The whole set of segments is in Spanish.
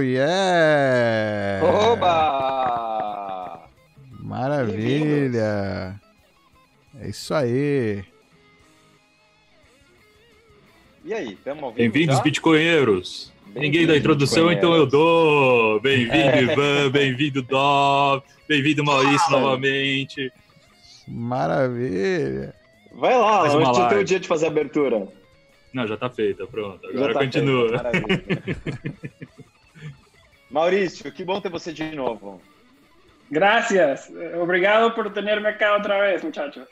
Oh, yeah! Oba! Maravilha! É isso aí. E aí, estamos ouvindo Bem-vindos, bitcoinheiros. Ninguém dá introdução, então eu dou. Bem-vindo, Ivan. Bem-vindo, Dó. Bem-vindo, Maurício, Fala. novamente. Maravilha. Vai lá, antes do teu live. dia de fazer a abertura. Não, já tá feita, pronto. Já Agora tá continua. feito. Maurício, que bom ter você de novo. Gracias. Obrigado por tenerme acá otra vez, muchachos.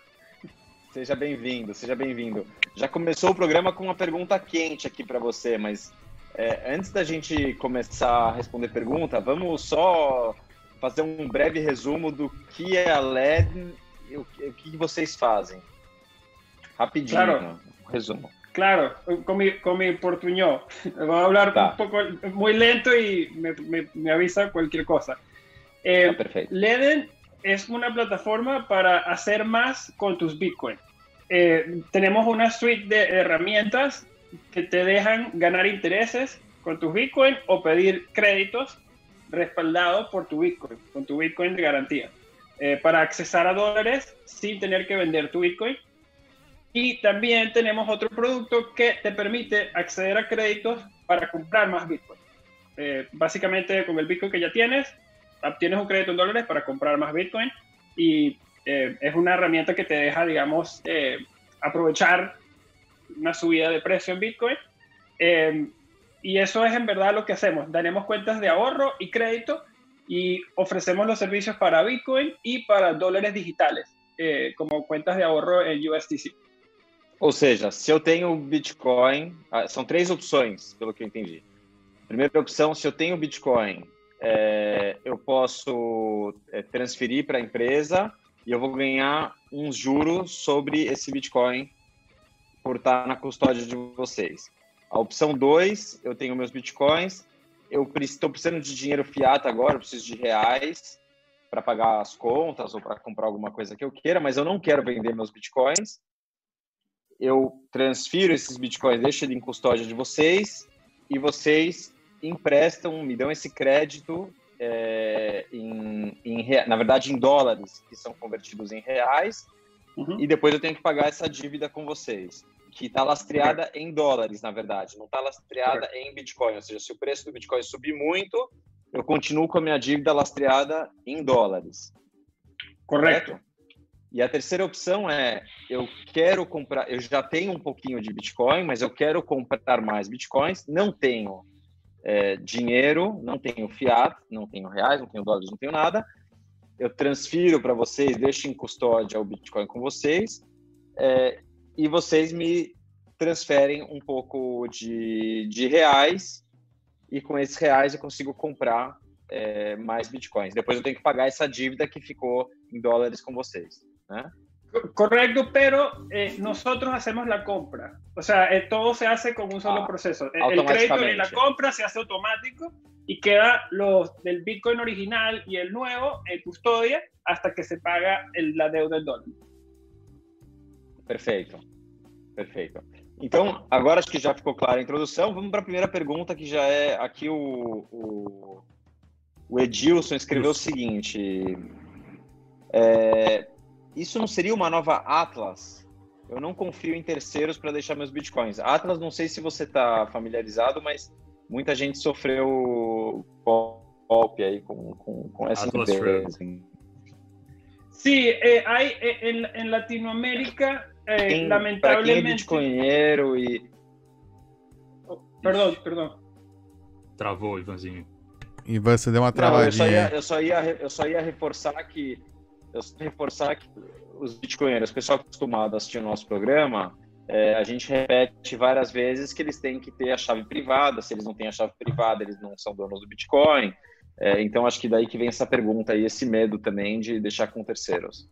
Seja bem-vindo, seja bem-vindo. Já começou o programa com uma pergunta quente aqui para você, mas é, antes da gente começar a responder pergunta, vamos só fazer um breve resumo do que é a LED e o que, o que vocês fazem. Rapidinho, Claro. um resumo. Claro, con mi, con mi portuñol. Voy a hablar Ta. un poco muy lento y me, me- me avisa cualquier cosa. Eh, Tá perfeito. Leden es una plataforma para hacer más con tus Bitcoin. Eh, tenemos una suite de herramientas que te dejan ganar intereses con tus Bitcoin o pedir créditos respaldados por tu Bitcoin, con tu Bitcoin de garantía, eh, para accesar a dólares sin tener que vender tu Bitcoin. Y también tenemos otro producto que te permite acceder a créditos para comprar más Bitcoin. Eh, básicamente con el Bitcoin que ya tienes, obtienes un crédito en dólares para comprar más Bitcoin y eh, es una herramienta que te deja, digamos, eh, aprovechar una subida de precio en Bitcoin. Eh, y eso es en verdad lo que hacemos. Daremos cuentas de ahorro y crédito y ofrecemos los servicios para Bitcoin y para dólares digitales, eh, como cuentas de ahorro en USDC. Ou seja, se eu tenho Bitcoin, ah, são três opções, pelo que eu entendi. Primeira opção, se eu tenho Bitcoin, é, eu posso é, transferir para a empresa e eu vou ganhar uns juros sobre esse Bitcoin por estar na custódia de vocês. A opção 2, eu tenho meus Bitcoins, eu estou precisando de dinheiro fiat agora, eu preciso de reais para pagar as contas ou para comprar alguma coisa que eu queira, mas eu não quero vender meus Bitcoins eu transfiro esses bitcoins, deixo ele em custódia de vocês e vocês emprestam, me dão esse crédito é, em, em na verdade em dólares que são convertidos em reais Uhum. e depois eu tenho que pagar essa dívida com vocês que está lastreada em dólares na verdade, não está lastreada em bitcoin, ou seja, se o preço do bitcoin subir muito, eu continuo com a minha dívida lastreada em dólares. Correcto. E a terceira opção é: eu quero comprar, eu já tenho um pouquinho de Bitcoin, mas eu quero comprar mais Bitcoins, não tenho é, dinheiro, não tenho fiat, não tenho reais, não tenho dólares, não tenho nada. Eu transfiro para vocês, deixo em custódia o Bitcoin com vocês, é, e vocês me transferem um pouco de, de reais, e com esses reais eu consigo comprar é, mais Bitcoins. Depois eu tenho que pagar essa dívida que ficou em dólares com vocês. Né? Co- Correcto, pero eh, nosotros hacemos la compra. O sea, eh, todo se hace con un solo Ah, proceso. El- El crédito y la compra se hace automático y queda los del Bitcoin original y el nuevo en custodia hasta que se paga el- la deuda del dólar. Perfeito. Perfeito. Então, agora acho que já ficou clara a introdução. Vamos para a primeira pergunta, que já é aqui o, o, o Edilson escreveu o seguinte: é, Isso não seria uma nova Atlas? Eu não confio em terceiros para deixar meus bitcoins. Atlas, não sei se você está familiarizado, mas muita gente sofreu golpe aí com, com, com essa Atlas empresa. Sí, eh, hay eh, en, en Latinoamérica, eh, Para quem é lamentablemente. bitcoinheiro e Oh, perdón, perdón. Travou, Ivanzinho. Ivan, você deu uma Não, eu só, travadinha. ia, eu, só ia, eu só ia reforçar que eu só reforçar que os bitcoinheiros, o pessoal acostumado a assistir o nosso programa, é, a gente repete várias vezes que eles têm que ter a chave privada. Se eles não têm a chave privada, eles não são donos do Bitcoin. É, então acho que daí que vem essa pergunta e esse medo também de deixar com terceiros.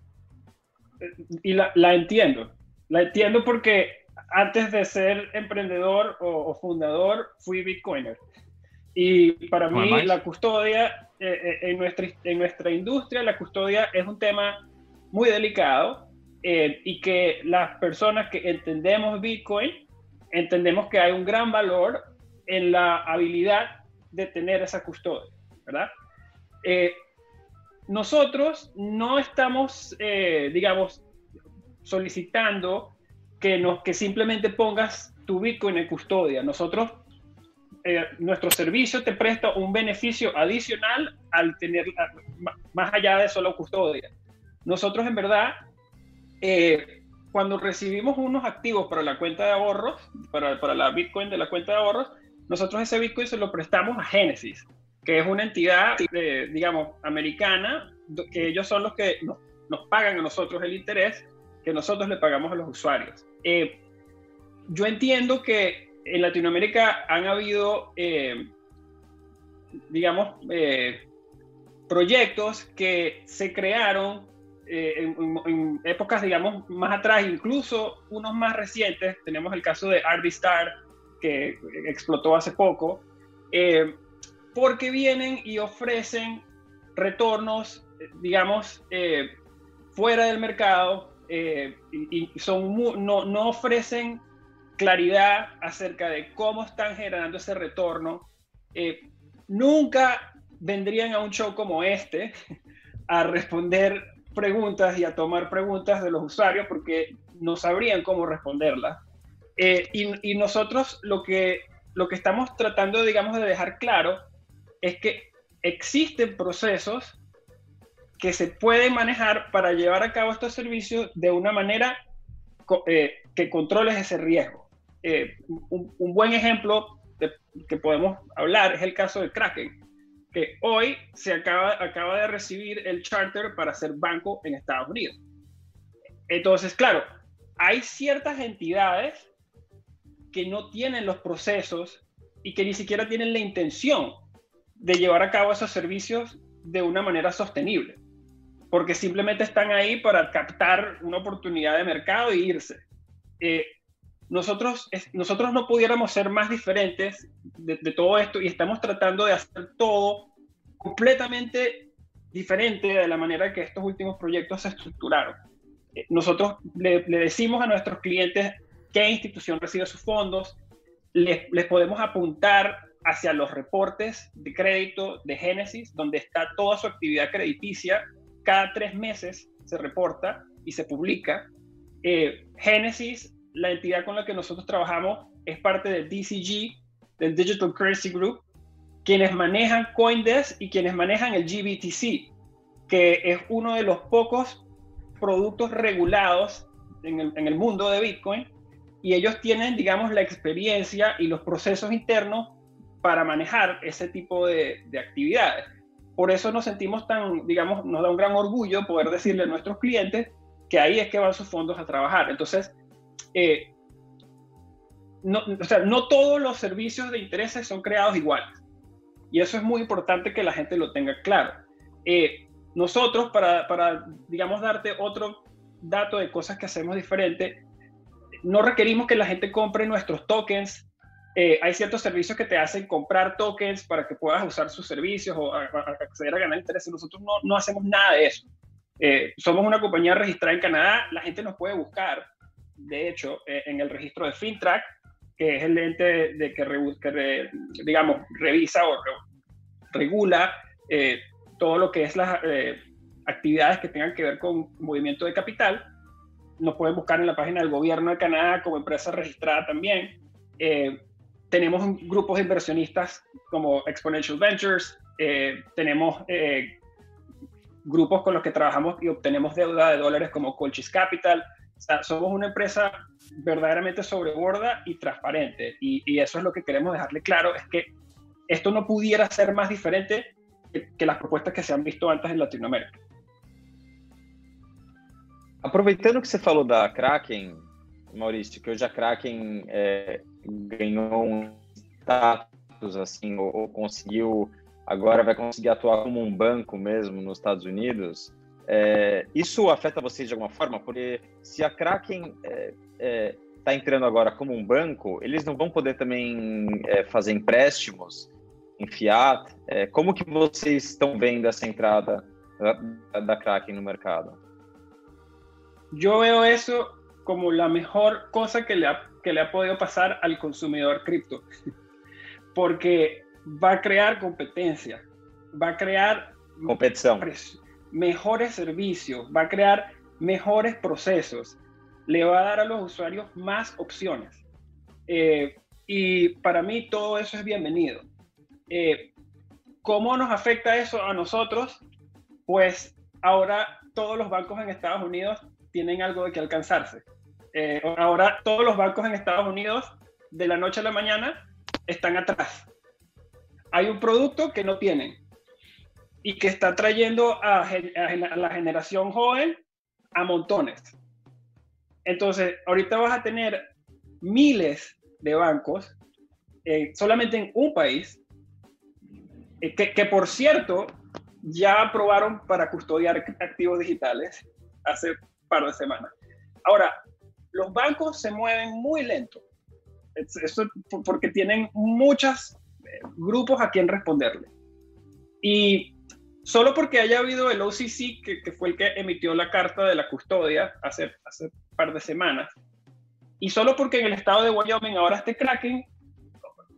y la, la entiendo. La porque antes de ser emprendedor o, o fundador, fui Bitcoiner. Y para ¿Cómo mí más? la custodia, eh, eh, en, nuestra, en nuestra industria, la custodia es un tema muy delicado eh, y que las personas que entendemos Bitcoin, entendemos que hay un gran valor en la habilidad de tener esa custodia, ¿verdad? Eh, nosotros no estamos, eh, digamos, solicitando que, nos, que simplemente pongas tu Bitcoin en custodia. Nosotros, eh, nuestro servicio te presta un beneficio adicional al tener, más allá de solo custodia. Nosotros en verdad, eh, cuando recibimos unos activos para la cuenta de ahorros, para, para la Bitcoin de la cuenta de ahorros, nosotros ese Bitcoin se lo prestamos a Genesis, que es una entidad, digamos, americana, que ellos son los que nos, nos, pagan a nosotros el interés que nosotros le pagamos a los usuarios. Eh, yo entiendo que en Latinoamérica han habido, eh, digamos, eh, proyectos que se crearon en, en, épocas, digamos, más atrás, incluso unos más recientes. Tenemos el caso de RD Star, que explotó hace poco, porque vienen y ofrecen retornos, digamos, fuera del mercado eh, y, son no, no, ofrecen claridad acerca de cómo están generando ese retorno. Eh, nunca vendrían a un show como este a responder preguntas y a tomar preguntas de los usuarios porque no sabrían cómo responderlas. Eh, y, nosotros lo que, lo que estamos tratando, digamos, de dejar claro es que existen procesos que se pueden manejar para llevar a cabo estos servicios de una manera eh, que controles ese riesgo. Eh, un, buen ejemplo que podemos hablar es el caso de Kraken, que hoy se acaba, acaba de recibir el charter para ser banco en Estados Unidos. Entonces, claro, hay ciertas entidades que no tienen los procesos y que ni siquiera tienen la intención de llevar a cabo esos servicios de una manera sostenible porque simplemente están ahí para captar una oportunidad de mercado e irse. Eh, nosotros, nosotros no pudiéramos ser más diferentes de, todo esto y estamos tratando de hacer todo completamente diferente de la manera que estos últimos proyectos se estructuraron. Eh, nosotros le, decimos a nuestros clientes qué institución recibe sus fondos, les, les podemos apuntar hacia los reportes de crédito de Génesis, donde está toda su actividad crediticia cada tres meses se reporta y se publica. Eh, Genesis, la entidad con la que nosotros trabajamos, es parte del DCG, del Digital Currency Group, quienes manejan Coindesk y quienes manejan el GBTC, que es uno de los pocos productos regulados en el, mundo de Bitcoin, y ellos tienen, digamos, la experiencia y los procesos internos para manejar ese tipo de, de actividades por eso nos sentimos tan, digamos, nos da un gran orgullo poder decirle a nuestros clientes que ahí es que van sus fondos a trabajar. Entonces, eh, no, o sea, no todos los servicios de intereses son creados iguales. Y eso es muy importante que la gente lo tenga claro. Eh, nosotros, para, para, digamos, darte otro dato de cosas que hacemos diferente, no requerimos que la gente compre nuestros tokens eh, hay ciertos servicios que te hacen comprar tokens para que puedas usar sus servicios o acceder a ganar interés. Nosotros no, no hacemos nada de eso. Eh, somos una compañía registrada en Canadá. La gente nos puede buscar, de hecho, eh, en el registro de FinTrack, que es el ente de que, digamos, revisa o regula todo lo que es las actividades que tengan que ver con movimiento de capital. Nos pueden buscar en la página del gobierno de Canadá como empresa registrada también. Eh, tenemos grupos de inversionistas como Exponential Ventures, eh, tenemos eh, grupos con los que trabajamos y obtenemos deuda de dólares como Colchis Capital. Somos una empresa verdaderamente sobreborda y transparente. Y, eso es lo que queremos dejarle claro, es que esto no pudiera ser más diferente que, las propuestas que se han visto antes en Latinoamérica. Aproveitando que você falou da Kraken, Maurício, que hoje a Kraken é, ganhou um status assim, ou, ou, conseguiu agora vai conseguir atuar como um banco mesmo nos Estados Unidos. É, isso afeta vocês de alguma forma? Porque se a Kraken está é, é entrando agora como um banco, eles não vão poder também é, fazer empréstimos em fiat. Como que vocês estão vendo essa entrada da, da Kraken no mercado? Eu vejo isso como la mejor cosa que le ha, que le ha podido pasar al consumidor cripto. Porque va a crear competencia, va a crear competición, mejores servicios, va a crear mejores procesos, le va a dar a los usuarios más opciones. Eh, y para mí todo eso es bienvenido. Eh, ¿Cómo nos afecta eso a nosotros? Pues ahora todos los bancos en Estados Unidos tienen algo de que alcanzarse. Eh, ahora todos los bancos en Estados Unidos de la noche a la mañana están atrás. Hay un producto que no tienen y que está trayendo a, la generación joven a montones. Entonces, ahorita vas a tener miles de bancos eh, solamente en un país, eh, que, que, por cierto ya aprobaron para custodiar activos digitales hace par de semanas. Ahora, los bancos se mueven muy lento, eso porque tienen muchos eh, grupos a quien responderle. Y solo porque haya habido el OCC, que, fue el que emitió la carta de la custodia hace, un par de semanas, y solo porque en el estado de Wyoming ahora esté cracking,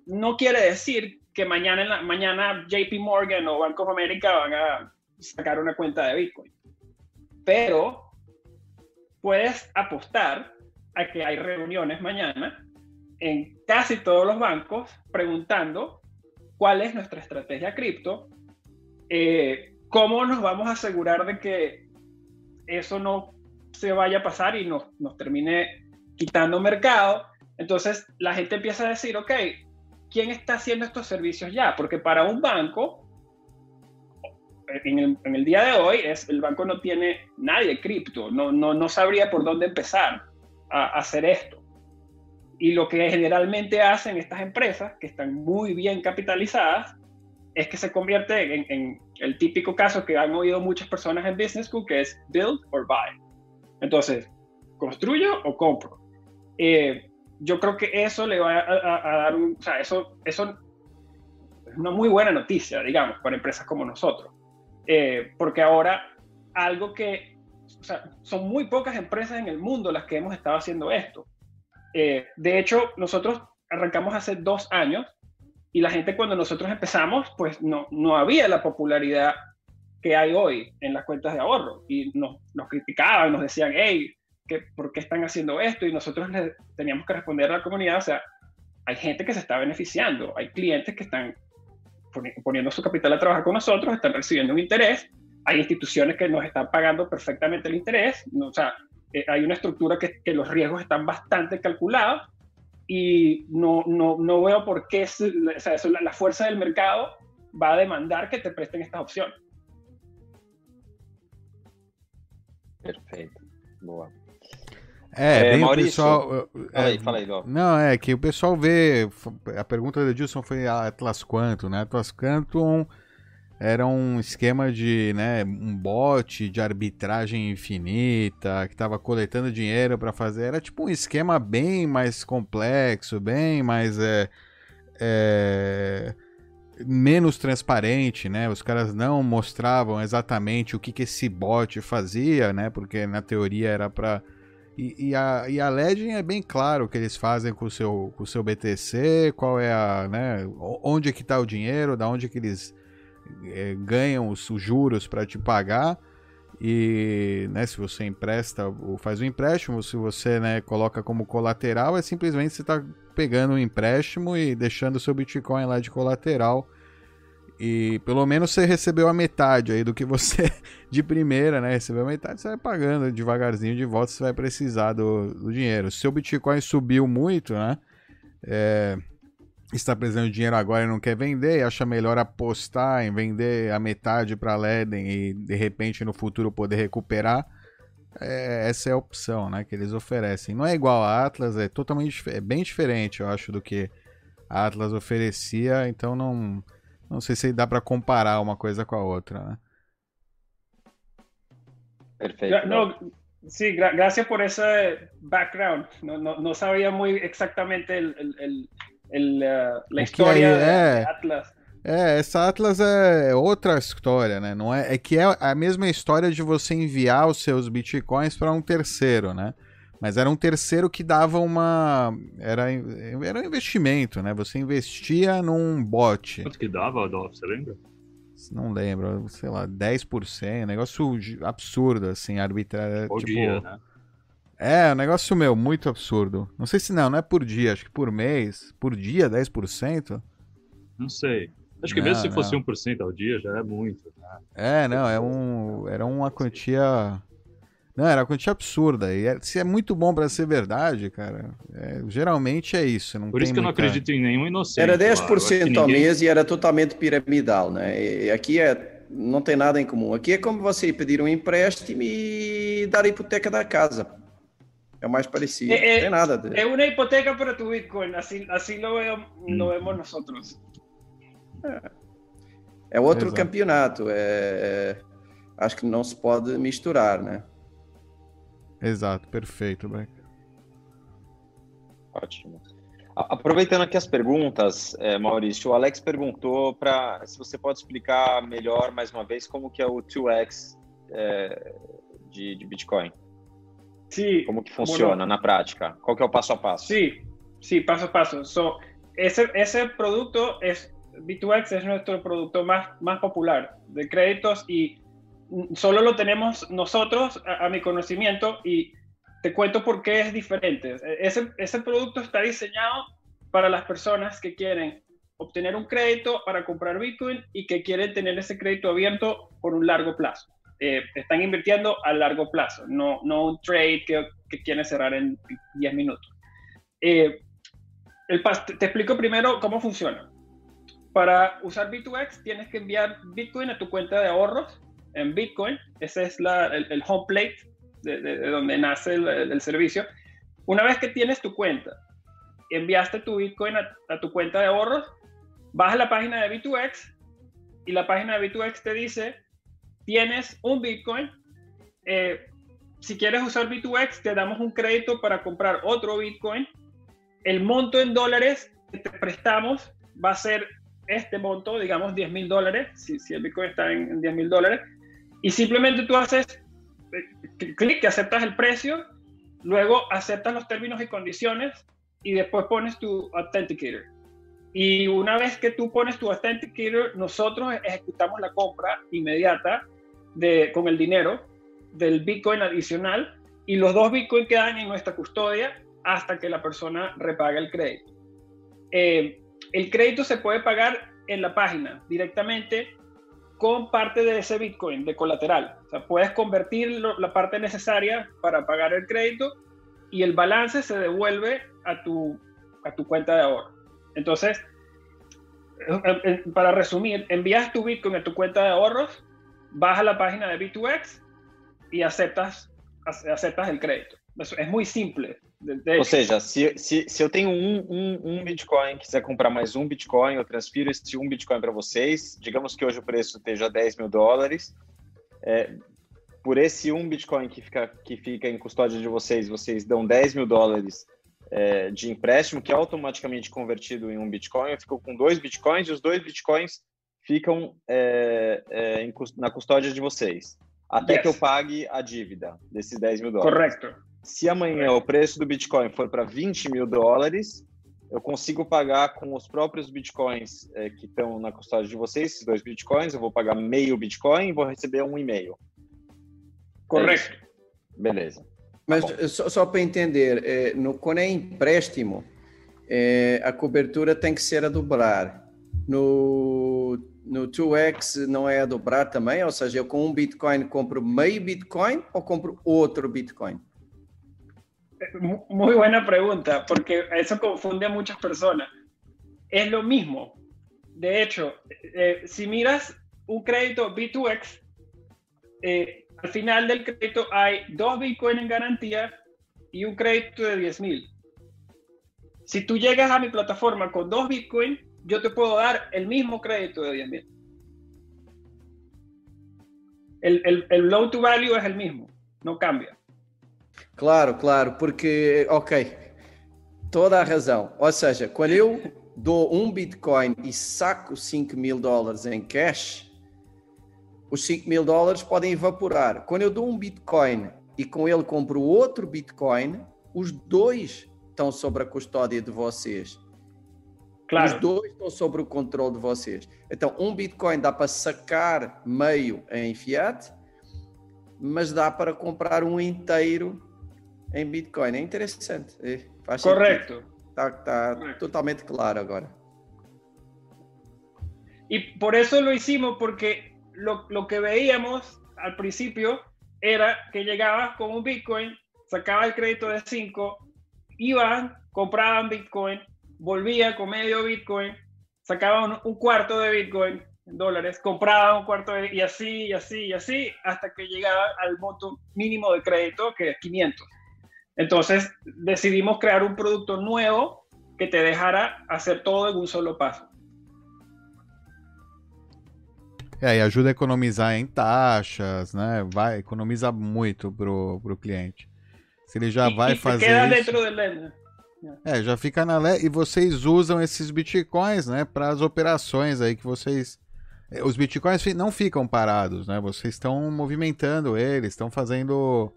no quiere decir que mañana, en mañana JP Morgan o Bank of America van a sacar una cuenta de Bitcoin. Pero puedes apostar a que hay reuniones mañana en casi todos los bancos preguntando cuál es nuestra estrategia cripto, eh, cómo nos vamos a asegurar de que eso no se vaya a pasar y nos, nos termine quitando mercado. Entonces la gente empieza a decir, ok, ¿quién está haciendo estos servicios ya? Porque para un banco, en el, día de hoy, es, el banco no tiene nadie cripto, no, no, no sabría por dónde empezar a, hacer esto. Y lo que generalmente hacen estas empresas, que están muy bien capitalizadas, es que se convierte en, el típico caso que han oído muchas personas en Business School, que es build or buy. Entonces, ¿construyo o compro? Eh, yo creo que eso le va a, dar un, o sea, eso, eso es una muy buena noticia, digamos, para empresas como nosotros. Eh, porque ahora algo que, o sea, son muy pocas empresas en el mundo las que hemos estado haciendo esto. Eh, de hecho, nosotros arrancamos hace dos años y la gente cuando nosotros empezamos, pues no, no había la popularidad que hay hoy en las cuentas de ahorro. Y nos, nos criticaban, nos decían, hey, por qué están haciendo esto y nosotros le teníamos que responder a la comunidad, o sea, hay gente que se está beneficiando, hay clientes que están poniendo su capital a trabajar con nosotros, están recibiendo un interés, hay instituciones que nos están pagando perfectamente el interés, o sea, eh, hay una estructura que, que, los riesgos están bastante calculados y no, no, no veo por qué o sea, eso, la, la fuerza del mercado va a demandar que te presten estas opciones. Perfeito. Boa. É, é bem Maurício, o pessoal. É, fala aí, fala aí, Não, é que o pessoal vê. A pergunta do Edilson foi Atlas Quantum, né? Atlas Quantum era um esquema de, né, um bot de arbitragem infinita que estava coletando dinheiro para fazer. Era tipo um esquema bem mais complexo, bem mais. É, é, menos transparente, né? Os caras não mostravam exatamente o que, que esse bot fazia, né? Porque na teoria era para e, e, a, e a Legend é bem claro o que eles fazem com o seu, com o seu BTC, qual é a, né, onde é que está o dinheiro, da onde é que eles é, ganham os, os juros para te pagar. E né, se você empresta ou faz um empréstimo, se você né, coloca como colateral, é simplesmente você está pegando um empréstimo e deixando seu Bitcoin lá de colateral e pelo menos você recebeu a metade aí do que você de primeira, né? Recebeu a metade, você vai pagando devagarzinho de volta, você vai precisar do, do dinheiro. Se o Bitcoin subiu muito, né? É, está precisando de dinheiro agora e não quer vender, acha melhor apostar em vender a metade para a Leden e de repente no futuro poder recuperar. É, essa é a opção, né? Que eles oferecem. Não é igual a Atlas, é totalmente é bem diferente, eu acho, do que a Atlas oferecia. Então não não sei se dá para comparar uma coisa com a outra, né? Perfeito. Sí, gra gracias por ese background. No, no, no sabía muy exactamente el, el, el, uh, la história é, Atlas. É, essa Atlas é outra história, né? Não é, é que é a mesma história de você enviar os seus bitcoins para um terceiro, né? Mas era um terceiro que dava uma. Era, era um investimento, né? Você investia num bot. Quanto que dava, Adolfo? Você lembra? Não lembro, sei lá, 10%. Negócio absurdo, assim, arbitrário. Por tipo, dia, né? É, um negócio meu, muito absurdo. Não sei se não, não é por dia, acho que por mês. Por dia, 10%? Não sei. Acho que Não, mesmo se fosse não. 1% ao dia, já é muito. Né? É, não, é um. Era uma quantia. Não, era uma quantia absurda. E é- se é muito bom pra ser verdade, cara, é, geralmente é isso. Não Por tem isso que eu não muita- acredito em nenhum inocente. Era lá. Eu acho 10% que ao ninguém- mês e era totalmente piramidal, né? E aqui é, não tem nada em comum. Aqui é como você pedir um empréstimo e dar a hipoteca da casa. É o mais parecido. É, é, tem nada de... Es una hipoteca para tu Bitcoin, así, así lo, veo- lo vemos nosotros. É outro Exato. campeonato. É, é- acho que não se pode misturar, né? Exato, perfeito, Beck. Ótimo. Aproveitando aqui as perguntas, eh, Maurício, o Alex perguntou para se você pode explicar melhor, mais uma vez, como que é o 2x eh, de, de Bitcoin. Sí, Como que funciona na prática? Qual que é o passo a passo? Sí, sí, paso a paso. So, ese, ese producto es, B2X es nuestro producto más, más popular de créditos y solo lo tenemos nosotros a, a mi conocimiento y te cuento por qué es diferente. E- Ese, ese producto está diseñado para las personas que quieren obtener un crédito para comprar Bitcoin y que quieren tener ese crédito abierto por un largo plazo. Eh, están invirtiendo a largo plazo, no, no un trade que, que quieren cerrar en 10 minutos. Eh, el te explico primero cómo funciona. Para usar B2X tienes que enviar Bitcoin a tu cuenta de ahorros en Bitcoin. Ese es la- el, home plate de, de- de donde nace el servicio. Una vez que tienes tu cuenta, enviaste tu Bitcoin a, a tu cuenta de ahorros, vas a la página de B2X y la página de B2X te dice, tienes un Bitcoin, eh, si quieres usar B2X, te damos un crédito para comprar otro Bitcoin. El monto en dólares que te prestamos va a ser este monto, digamos 10 mil dólares, si, si el Bitcoin está en, en 10 mil dólares. Y simplemente tú haces eh, clic, aceptas el precio, luego aceptas los términos y condiciones y después pones tu Authenticator. Y una vez que tú pones tu Authenticator, nosotros ejecutamos la compra inmediata de, con el dinero del Bitcoin adicional y los dos Bitcoin quedan en nuestra custodia hasta que la persona repaga el crédito. Eh, el crédito se puede pagar en la página directamente con parte de ese Bitcoin de colateral. O sea, puedes convertir lo- la parte necesaria para pagar el crédito y el balance se devuelve a tu, a tu cuenta de ahorro. Entonces, eh, eh, para resumir, envías tu Bitcoin a tu cuenta de ahorros, vas a la página de B2X y aceptas, ace- aceptas el crédito. Es muy simple. Ou seja, se, se, se eu tenho um, um, um Bitcoin, quiser comprar mais um Bitcoin, eu transfiro esse um Bitcoin para vocês. Digamos que hoje o preço esteja 10 mil dólares. É, por esse um Bitcoin que fica, que fica em custódia de vocês, vocês dão 10 mil dólares é, de empréstimo, que é automaticamente convertido em um Bitcoin. Eu fico com dois Bitcoins e os dois Bitcoins ficam é, é, em na custódia de vocês. Até Yes. que eu pague a dívida desses 10 mil dólares. Correcto. Se amanhã o preço do Bitcoin for para 20 mil dólares, eu consigo pagar com os próprios Bitcoins eh, que estão na custódia de vocês, esses dois Bitcoins, eu vou pagar meio Bitcoin e vou receber um e-mail. Correcto. Beleza. Mas bom. eh, só, só para entender, eh, no, quando é empréstimo, eh, a cobertura tem que ser a dobrar. No, no 2x não é a dobrar também? Ou seja, eu com um Bitcoin compro meio Bitcoin ou compro outro Bitcoin? Mu- Muy buena pregunta, porque eso confunde a muchas personas. Es lo mismo. De hecho, eh, si miras un crédito B2X, eh, al final del crédito hay dos Bitcoin en garantía y un crédito de 10 mil. Si tú llegas a mi plataforma con dos Bitcoin, yo te puedo dar el mismo crédito de 10 mil. El, el, el low to value es el mismo, no cambia. Claro, claro, porque, ok, toda a razão. Ou seja, quando eu dou um Bitcoin e saco 5 mil dólares em cash, os 5 mil dólares podem evaporar. Quando eu dou um Bitcoin e com ele compro outro Bitcoin, os dois estão sob a custódia de vocês. Claro. Os dois estão sob o controle de vocês. Então, um Bitcoin dá para sacar meio em fiat, mas dá para comprar um inteiro em Bitcoin. É interessante. É, faz Correto. Está tá totalmente claro agora. Y por eso lo hicimos, porque lo, lo, que veíamos al principio era que llegabas con un Bitcoin, sacaba el crédito de 5, iban, compraban Bitcoin, volvía con medio Bitcoin, sacaban un, cuarto de Bitcoin en dólares, compraban un cuarto de, y así, y así, y así, hasta que llegaba al monto mínimo de crédito, que es 500. Entonces decidimos crear un producto nuevo que te dejara hacer todo en un solo paso. É, e ajuda a economizar em taxas, né? Vai, economiza muito pro, pro cliente. Se ele já e, vai e fazer. Queda isso, dentro né? É, já fica na lei. E vocês usam esses bitcoins, né, para as operações aí que vocês. É, os bitcoins não ficam parados, né? Vocês estão movimentando eles, estão fazendo.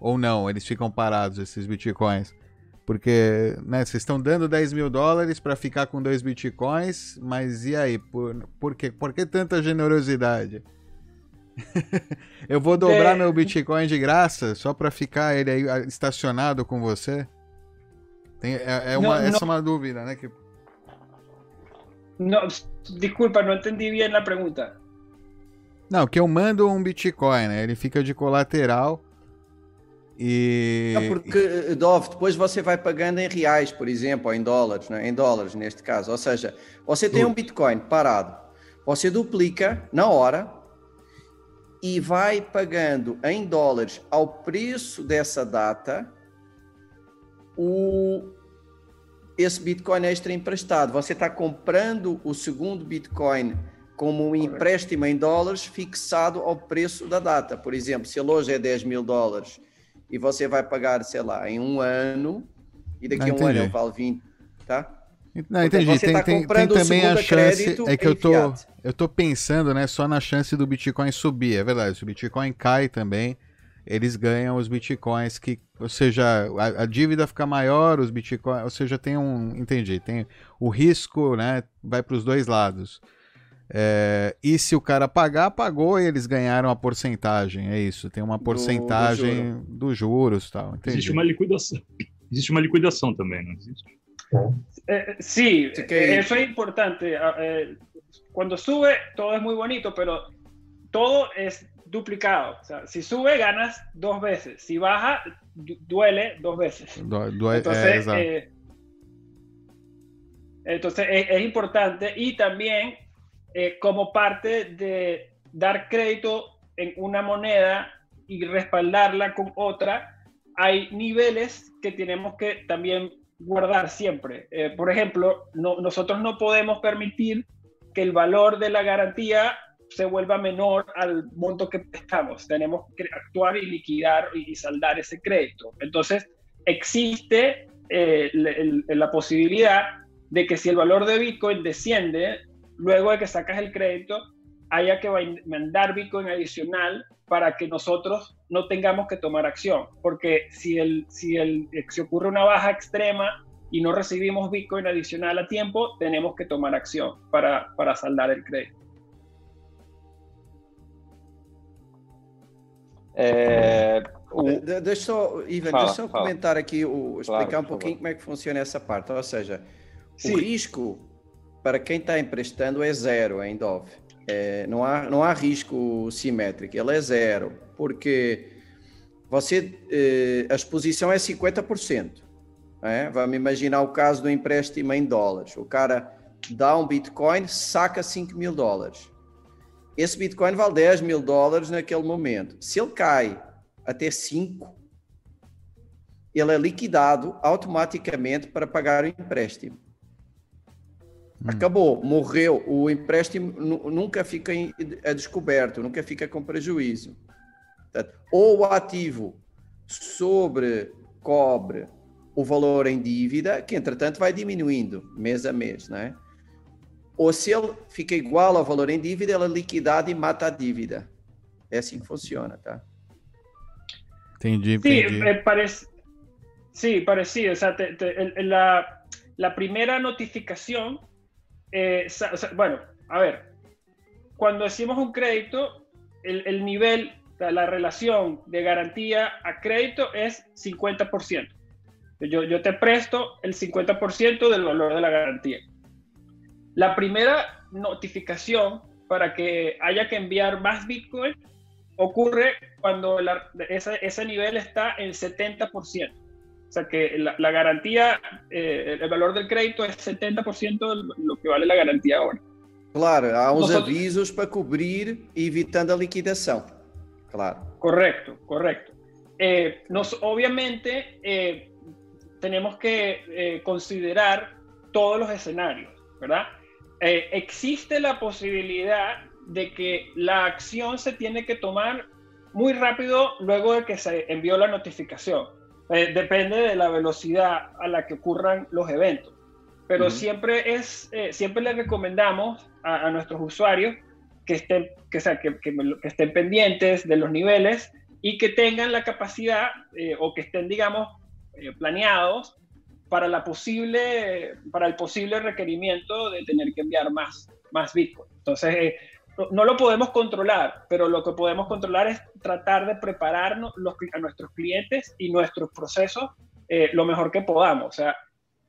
Ou não, eles ficam parados, esses bitcoins. Porque, né, vocês estão dando 10 mil dólares para ficar com dois bitcoins, mas e aí? Por, por, quê? por que tanta generosidade? eu vou dobrar é... meu bitcoin de graça só para ficar ele aí ah, estacionado com você? Tem, é, é uma, não, essa é uma dúvida, né? Que... Não, desculpa, não entendi bem a pergunta. Não, que eu mando um Bitcoin, né? Ele fica de colateral e... Não, porque, Dove, depois você vai pagando em reais, por exemplo, ou em dólares, né? em dólares neste caso. Ou seja, você tem um Bitcoin parado, você duplica na hora e vai pagando em dólares ao preço dessa data o esse Bitcoin extra emprestado. Você está comprando o segundo Bitcoin como um empréstimo em dólares fixado ao preço da data. Por exemplo, se ele hoje é 10 mil dólares e você vai pagar, sei lá, em um ano, e daqui a um ano ele vale 20, tá? Não, entendi. Você tem, tá tem, tem também a chance. É que eu tô, eu tô pensando, né, só na chance do Bitcoin subir. É verdade, se o Bitcoin cai também, eles ganham os Bitcoins que. Ou seja, a, a dívida fica maior, os Bitcoins. Ou seja, tem um. Entendi. Tem o risco, né? Vai para os dois lados. É, e se o cara pagar, pagou e eles ganharam a porcentagem. É isso. Tem uma porcentagem dos do juros tal. Entendi. Existe uma liquidação. Existe uma liquidação também, não existe? Eh, sí, eh, eso es importante. Eh, cuando sube, todo es muy bonito, pero todo es duplicado. O sea, si sube, ganas dos veces. Si baja, duele dos veces. Du duele, entonces, eh, entonces es, es, importante. Y también eh, como parte de dar crédito en una moneda y respaldarla con otra, hay niveles que tenemos que también guardar siempre. Eh, por ejemplo, nosotros no podemos permitir que el valor de la garantía se vuelva menor al monto que prestamos. Tenemos que actuar y liquidar y saldar ese crédito. Entonces, existe eh, la posibilidad de que si el valor de Bitcoin desciende, luego de que sacas el crédito, haya que mandar Bitcoin adicional para que nosotros no tengamos que tomar acción. Porque si, el, si, el, si ocurre una baja extrema y no recibimos Bitcoin adicional a tiempo, tenemos que tomar acción para, para saldar el crédito. É, o... Deixa só, Ivan, fala, deixa eu fala. comentar aqui, o, explicar claro, um pouquinho como é que funciona essa parte. Ou seja, Sim. o risco para quem está emprestando é zero em Dove. É, não, há, não há risco simétrico, ele é zero, porque você, eh, a exposição é 50%. É? Vamos imaginar o caso do empréstimo em dólares. O cara dá um Bitcoin, saca 5 mil dólares. Esse Bitcoin vale 10 mil dólares naquele momento. Se ele cai até 5, ele é liquidado automaticamente para pagar o empréstimo. Hum. Acabou, morreu. O empréstimo nunca fica é descoberto, nunca fica com prejuízo. Ou o ativo sobre cobre o valor em dívida, que entretanto vai diminuindo mês a mês, né? Ou se ele fica igual ao valor em dívida, ele é liquidado e mata a dívida. É assim que funciona, tá? Entendi, Sí, entendi. eh, parec- sí, parecido. O sea, te- te- la, la primera notificación, eh, o sea, bueno, a ver, cuando decimos un crédito, el, el nivel, o sea, la relación de garantía a crédito es 50%. Yo, yo te presto el 50% del valor de la garantía. La primera notificación para que haya que enviar más Bitcoin ocurre cuando la- ese, ese nivel está en 70%. O sea que la, la garantía, eh, el valor del crédito es 70% de lo que vale la garantía ahora. Claro, há uns Nosotros- avisos para cobrir, evitando a liquidação. Claro. Correcto, correcto. Eh, nos, obviamente eh, tenemos que considerar todos los escenarios, ¿verdad? Eh, existe la posibilidad de que la acción se tiene que tomar muy rápido luego de que se envió la notificación. Eh, depende de la velocidad a la que ocurran los eventos. Pero siempre, es, eh, siempre le recomendamos a, a nuestros usuarios que estén, que, o sea, que, que- que estén pendientes de los niveles y que tengan la capacidad o que estén, digamos, planeados para, la posible, para el posible requerimiento de tener que enviar más, más Bitcoin. Entonces, eh, no, lo podemos controlar, pero lo que podemos controlar es tratar de prepararnos los, a nuestros clientes y nuestros procesos eh, lo mejor que podamos. O sea,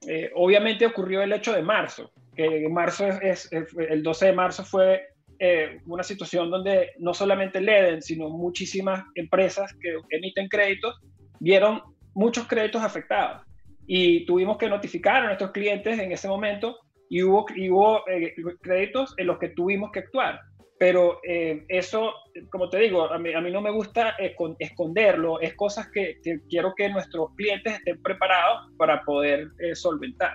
eh, obviamente ocurrió el hecho de marzo, que en marzo es, es- el 12 de marzo fue eh, una situación donde no solamente Leden, sino muchísimas empresas que emiten créditos, vieron muchos créditos afectados. Y tuvimos que notificar a nuestros clientes en ese momento y hubo, y hubo eh, créditos en los que tuvimos que actuar. Pero eh, eso, como te digo, a mí, a mí no me gusta escon- esconderlo, es cosas que, que quiero que nuestros clientes estén preparados para poder eh, solventar.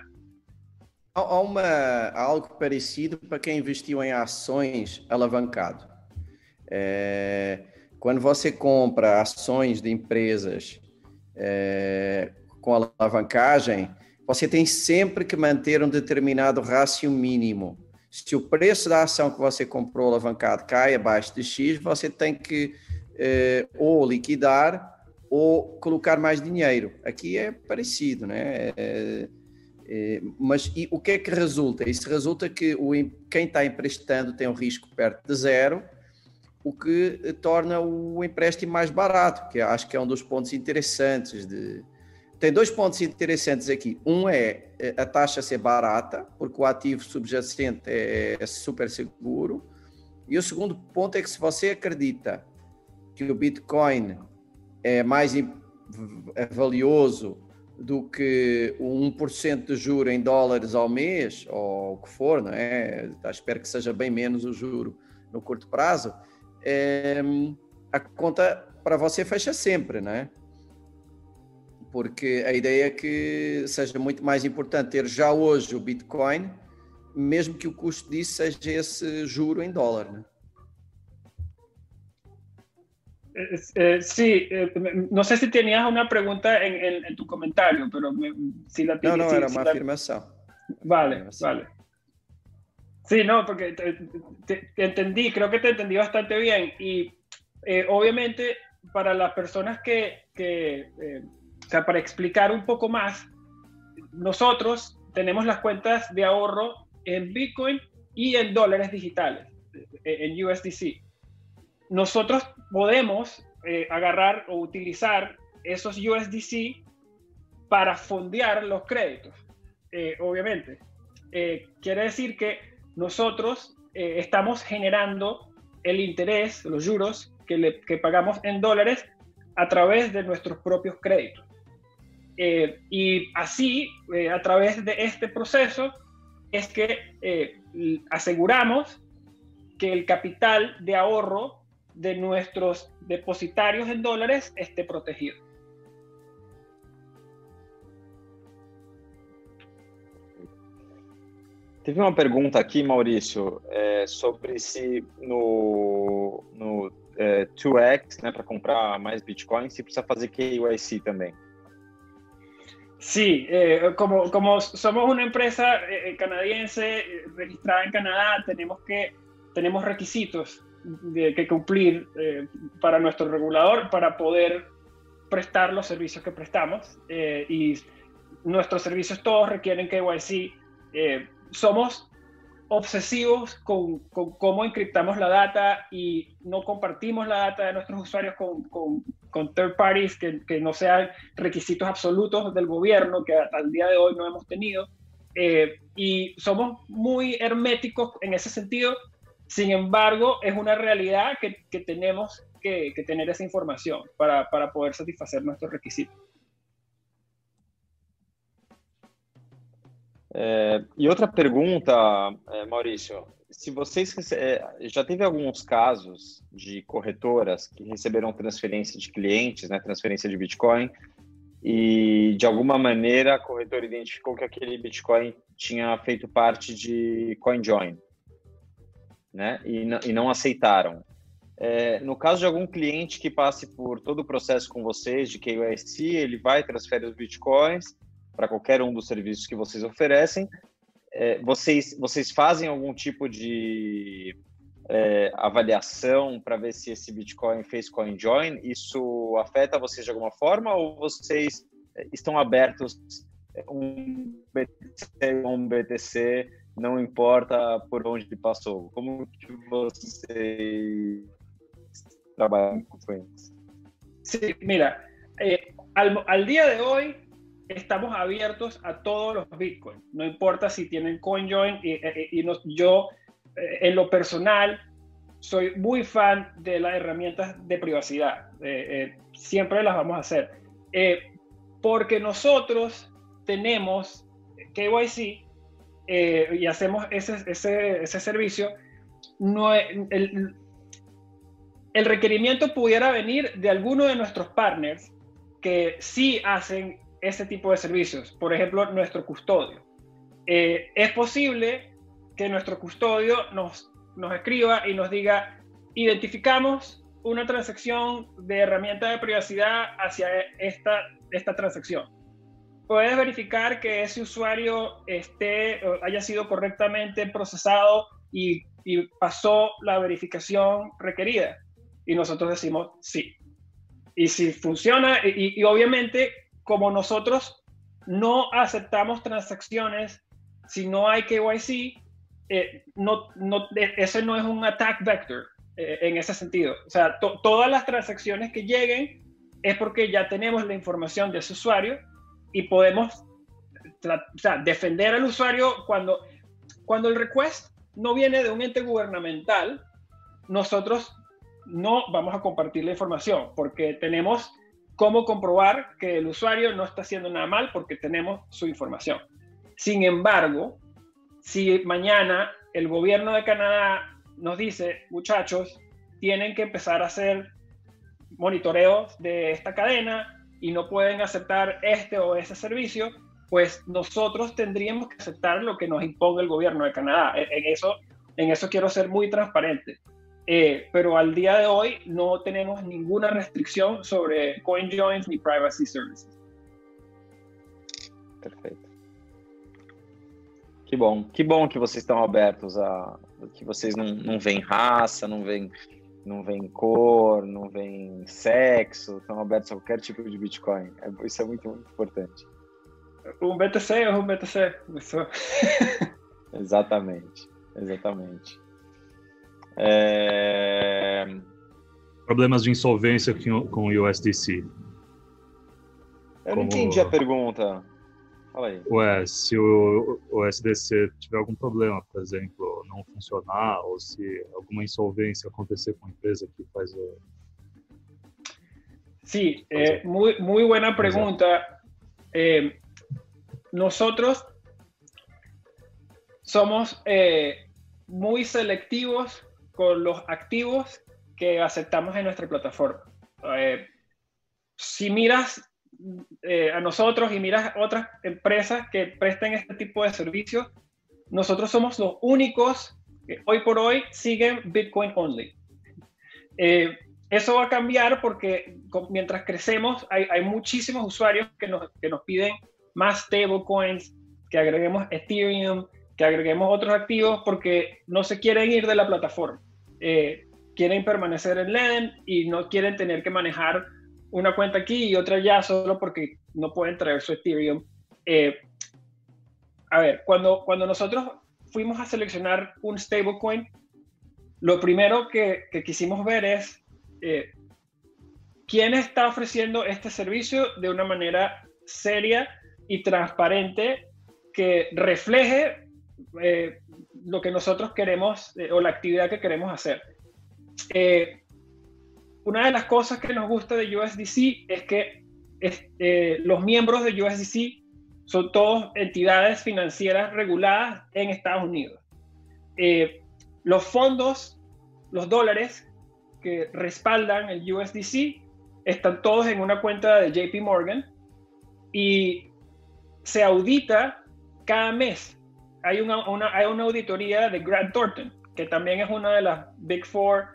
Há, uma, algo parecido para quem investiu em ações alavancado. É, quando você compra ações de empresas é, com alavancagem, você tem sempre que manter um determinado rácio mínimo. Se o preço da ação que você comprou alavancado cai abaixo de X, você tem que é, ou liquidar ou colocar mais dinheiro. Aqui é parecido, né? É, é, mas e o que é que resulta? Isso resulta que o, em- quem está emprestando tem um risco perto de zero, o que eh, torna o empréstimo mais barato, que acho que é um dos pontos interessantes. De... Tem dois pontos interessantes aqui. Um é eh, a taxa ser barata, porque o ativo subjacente é, é super seguro. E o segundo ponto é que se você acredita que o Bitcoin é mais é valioso do que o 1% de juro em dólares ao mês, ou o que for, não é? Espero que seja bem menos o juro no curto prazo. é, a conta para você fecha sempre, não é? Porque a ideia é que seja muito mais importante ter já hoje o Bitcoin, mesmo que o custo disso seja esse juro em dólar, né? Eh, eh, sí, eh, me- no sé si tenías una pregunta en, en- en tu comentario, pero me- si la Não, tienes. não, sí, era sí uma la- afirmação. Vale, Así. vale. Sí, no, porque te, te- te entendí, creo que te entendí bastante bien. Y eh, obviamente para las personas que, que, eh, sea, para explicar un poco más, nosotros tenemos las cuentas de ahorro en Bitcoin y en dólares digitales, eh, en USDC. Nosotros podemos eh, agarrar o utilizar esos USDC para fondear los créditos eh, obviamente. Quiere decir que nosotros estamos generando el interés, los juros que, que pagamos en dólares a través de nuestros propios créditos. Eh, y así, eh, a través de este proceso, es que eh, aseguramos que el capital de ahorro de nuestros depositarios en dólares esté protegido. Teve uma pergunta aqui, Maurício, é, sobre se no, no é, 2x, né, para comprar mais Bitcoin, se precisa fazer KYC também. Sí, eh, como, como somos una empresa eh, canadiense eh, registrada en Canadá, tenemos, que, tenemos requisitos de, que cumplir eh, para nuestro regulador para poder prestar los servicios que prestamos eh, y nuestros servicios todos requieren KYC. Eh, somos obsesivos con, cómo encriptamos la data y no compartimos la data de nuestros usuarios con, con, con third parties que, que, no sean requisitos absolutos del gobierno que hasta el día de hoy no hemos tenido. Eh, y somos muy herméticos en ese sentido. Sin embargo, es una realidad que, tenemos que, tener esa información para poder satisfacer nuestros requisitos. É, e outra pergunta, é, Maurício, se vocês é, já teve alguns casos de corretoras que receberam transferência de clientes, né, transferência de Bitcoin, e de alguma maneira a corretora identificou que aquele Bitcoin tinha feito parte de CoinJoin, né, e, e não aceitaram. É, no caso de algum cliente que passe por todo o processo com vocês de KYC, ele vai transferir os Bitcoins para qualquer um dos serviços que vocês oferecem. É, vocês, vocês fazem algum tipo de é, avaliação para ver se esse Bitcoin fez CoinJoin? Isso afeta vocês de alguma forma ou vocês é, estão abertos é, um BTC, um BTC, não importa por onde passou? Como que vocês trabalham com isso? Sí, mira, eh, día de hoy estamos abiertos a todos los Bitcoin, no importa si tienen CoinJoin y, y, y nos, yo eh, en lo personal soy muy fan de las herramientas de privacidad, eh, eh, siempre las vamos a hacer, eh, porque nosotros tenemos KYC y hacemos ese, ese, ese servicio, no, el, el requerimiento pudiera venir de alguno de nuestros partners que sí hacen ese tipo de servicios. Por ejemplo, nuestro custodio. Eh, es posible que nuestro custodio nos, nos escriba y nos diga, identificamos una transacción de herramienta de privacidad hacia esta, esta transacción. Puedes verificar que ese usuario esté, haya sido correctamente procesado y, y pasó la verificación requerida. Y nosotros decimos sí. Y si funciona, y, y obviamente como nosotros no aceptamos transacciones si no hay KYC, eh, no, no, ese no es un attack vector eh, en ese sentido. O sea, to, todas las transacciones que lleguen es porque ya tenemos la información de ese usuario y podemos o sea, defender al usuario cuando, cuando el request no viene de un ente gubernamental, nosotros no vamos a compartir la información porque tenemos cómo comprobar que el usuario no está haciendo nada mal porque tenemos su información. Sin embargo, si mañana el gobierno de Canadá nos dice, muchachos, tienen que empezar a hacer monitoreos de esta cadena y no pueden aceptar este o ese servicio, pues nosotros tendríamos que aceptar lo que nos imponga el gobierno de Canadá. En eso, en eso quiero ser muy transparente. Eh, pero al día de hoy no tenemos ninguna restricción sobre CoinJoins ni privacy services. Perfeito. Que bom, que bom que vocês estão abertos a que vocês não, não veem raça, não veem não vem cor, não vem sexo, estão abertos a qualquer tipo de Bitcoin. É, isso é muito, muito importante. Um BTC é um BTC. Exatamente, exatamente. É... Problemas de insolvência com o USDC. Eu Como... não entendi a pergunta. Fala aí. Ué, se o, o SDC tiver algum problema, por exemplo, não funcionar, ou se alguma insolvência acontecer com a empresa que faz o. Sí, eh, muy, muy buena pregunta. Eh, nosotros somos eh, muy selectivos con los activos que aceptamos en nuestra plataforma. Eh, si miras eh, a nosotros y miras otras empresas que presten este tipo de servicios, nosotros somos los únicos que hoy por hoy siguen Bitcoin only. Eh, eso va a cambiar porque mientras crecemos hay, hay muchísimos usuarios que nos, que nos piden más stablecoins, que agreguemos Ethereum, que agreguemos otros activos porque no se quieren ir de la plataforma. Eh, quieren permanecer en LEN y no quieren tener que manejar una cuenta aquí y otra allá solo porque no pueden traer su Ethereum. Eh, a ver, cuando, cuando nosotros fuimos a seleccionar un stablecoin, lo primero que, quisimos ver es eh, quién está ofreciendo este servicio de una manera seria y transparente que refleje eh, lo que nosotros queremos o la actividad que queremos hacer. una de las cosas que nos gusta de USDC es que los miembros de USDC son todas entidades financieras reguladas en Estados Unidos. Eh, los fondos, los dólares que respaldan el USDC, están todos en una cuenta de JP Morgan y se audita cada mes. Hay una, hay una auditoría de Grant Thornton, que también es una de las Big Four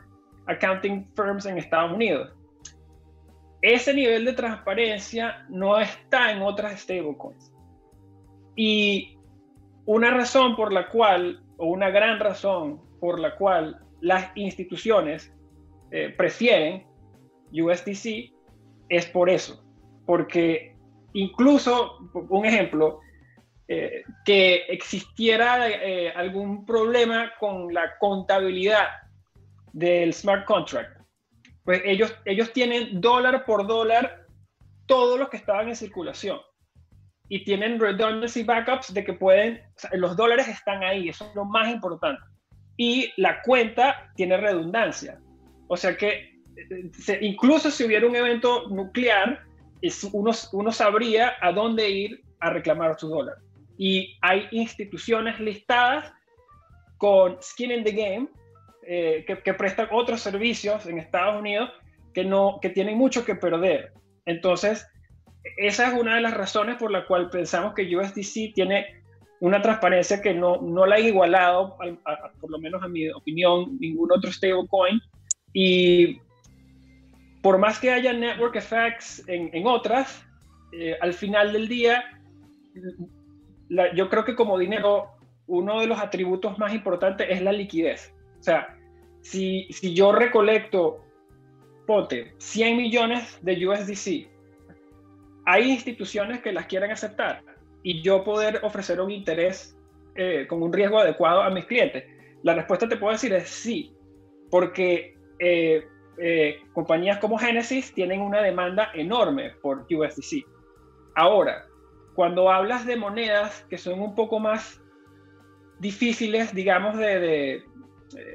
accounting firms en Estados Unidos. Ese nivel de transparencia no está en otras stablecoins. Y una razón por la cual, o una gran razón por la cual las instituciones eh, prefieren USDC es por eso. Porque incluso, un ejemplo, eh, que existiera eh, algún problema con la contabilidad del smart contract, pues ellos, ellos tienen dólar por dólar todos los que estaban en circulación y tienen redundancy backups de que pueden, los dólares están ahí, eso es lo más importante. Y la cuenta tiene redundancia. O sea que incluso si hubiera un evento nuclear, uno, uno sabría a dónde ir a reclamar su dólar. Y hay instituciones listadas con skin in the game eh, que, que, prestan otros servicios en Estados Unidos que, no, que tienen mucho que perder. Entonces, esa es una de las razones por la cual pensamos que USDC tiene una transparencia que no, no la ha igualado, por lo menos a mi opinión, ningún otro stablecoin. Y por más que haya network effects en, en otras, eh, al final del día, yo creo que como dinero, uno de los atributos más importantes es la liquidez. O sea, si, si yo recolecto, ponte, 100 millones de USDC hay instituciones que las quieren aceptar y yo poder ofrecer un interés eh, con un riesgo adecuado a mis clientes? La respuesta te puedo decir es sí, porque eh, eh, compañías como Genesis tienen una demanda enorme por USDC. Ahora, cuando hablas de monedas que son un poco más difíciles, digamos, de,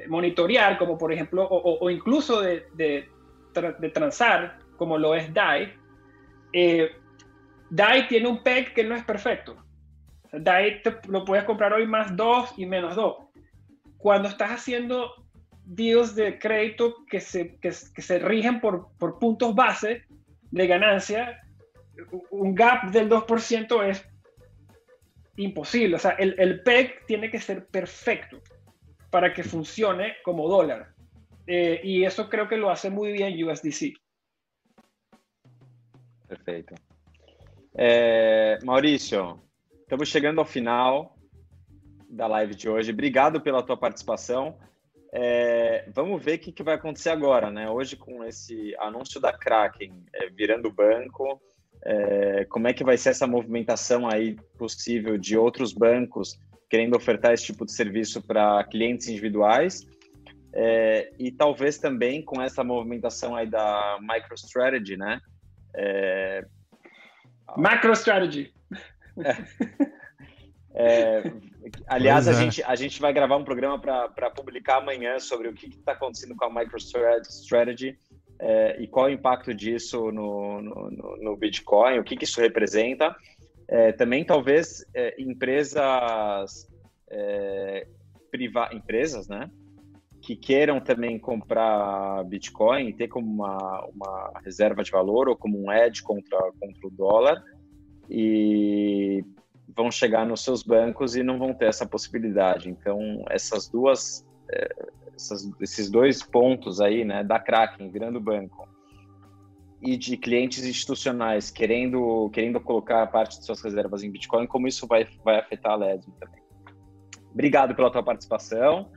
monitorear, como por ejemplo, o, incluso de, de, transar, como lo es DAI, DAI tiene un PEG que no es perfecto. DAI lo puedes comprar hoy más 2 y menos 2. Cuando estás haciendo deals de crédito que se, que, se rigen por, por, puntos base de ganancia, un gap del 2% es imposible. O sea, el, el, PEG tiene que ser perfecto para que funcione como dólar. Eh, y eso creo que lo hace muy bien USDC. Perfeito. É, Maurício, estamos chegando ao final da live de hoje. Obrigado pela tua participação. É, vamos ver o que, que, vai acontecer agora, né? Hoje, com esse anúncio da Kraken é, virando banco, é, como é que vai ser essa movimentação aí possível de outros bancos querendo ofertar esse tipo de serviço para clientes individuais? É, e talvez também com essa movimentação aí da MicroStrategy, né? É, MicroStrategy. É. É, aliás, a, é. gente, a gente vai gravar um programa para publicar amanhã sobre o que está acontecendo com a MicroStrategy é, e qual o impacto disso no, no, no Bitcoin, o que, que isso representa. É, também, talvez, é, empresas, é, priva empresas, né? que queiram também comprar Bitcoin e ter como uma, uma reserva de valor ou como um edge contra, contra o dólar e vão chegar nos seus bancos e não vão ter essa possibilidade. Então, essas duas, é, essas, esses dois pontos aí, né, da Kraken virando banco e de clientes institucionais querendo, querendo colocar parte de suas reservas em Bitcoin, como isso vai, vai afetar a Ledger também. Obrigado pela tua participação.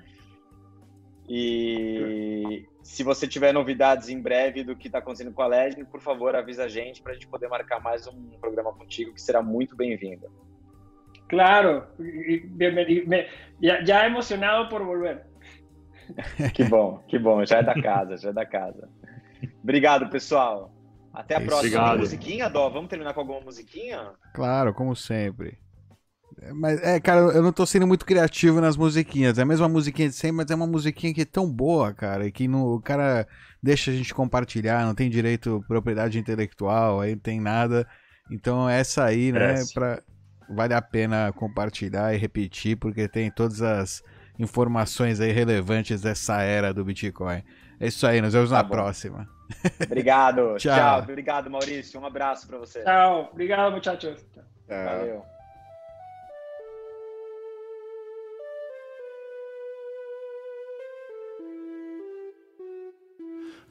E se você tiver novidades em breve do que está acontecendo com a Legend, por favor, avisa a gente para a gente poder marcar mais um programa contigo, que será muito bem-vindo. Claro, já emocionado por volver. Que bom, que bom, já é da casa, já é da casa. Obrigado, pessoal. Até a próxima. Obrigado. Musiquinha, Dó? Vamos terminar com alguma musiquinha? Claro, como sempre. Mas é, cara, eu não tô sendo muito criativo nas musiquinhas. É a mesma musiquinha de sempre, mas é uma musiquinha que é tão boa, cara, que no, o cara deixa a gente compartilhar, não tem direito propriedade intelectual, aí não tem nada. Então essa aí, né, pra, vale a pena compartilhar e repetir, porque tem todas as informações aí relevantes dessa era do Bitcoin. É isso aí, nos vemos tá na bom. próxima. Obrigado. Tchau. Tchau. Obrigado, Maurício. Um abraço para você. Tchau. Obrigado, muchachos. Valeu.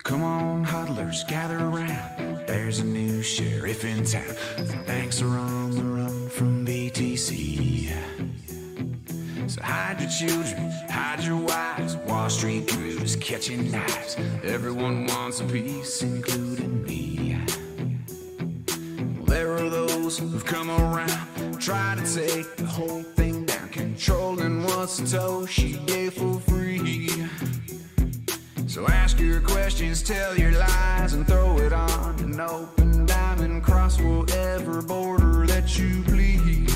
Come on, huddlers, gather around. There's a new sheriff in town. The banks are on the run from BTC. So hide your children, hide your wives. Wall Street crews catching knives. Everyone wants a piece, including me. Well, there are those who've come around, try to take the whole thing down, controlling what Satoshi gave for free. So ask your questions, tell your lies, and throw it on an open diamond. Cross whatever border that you please.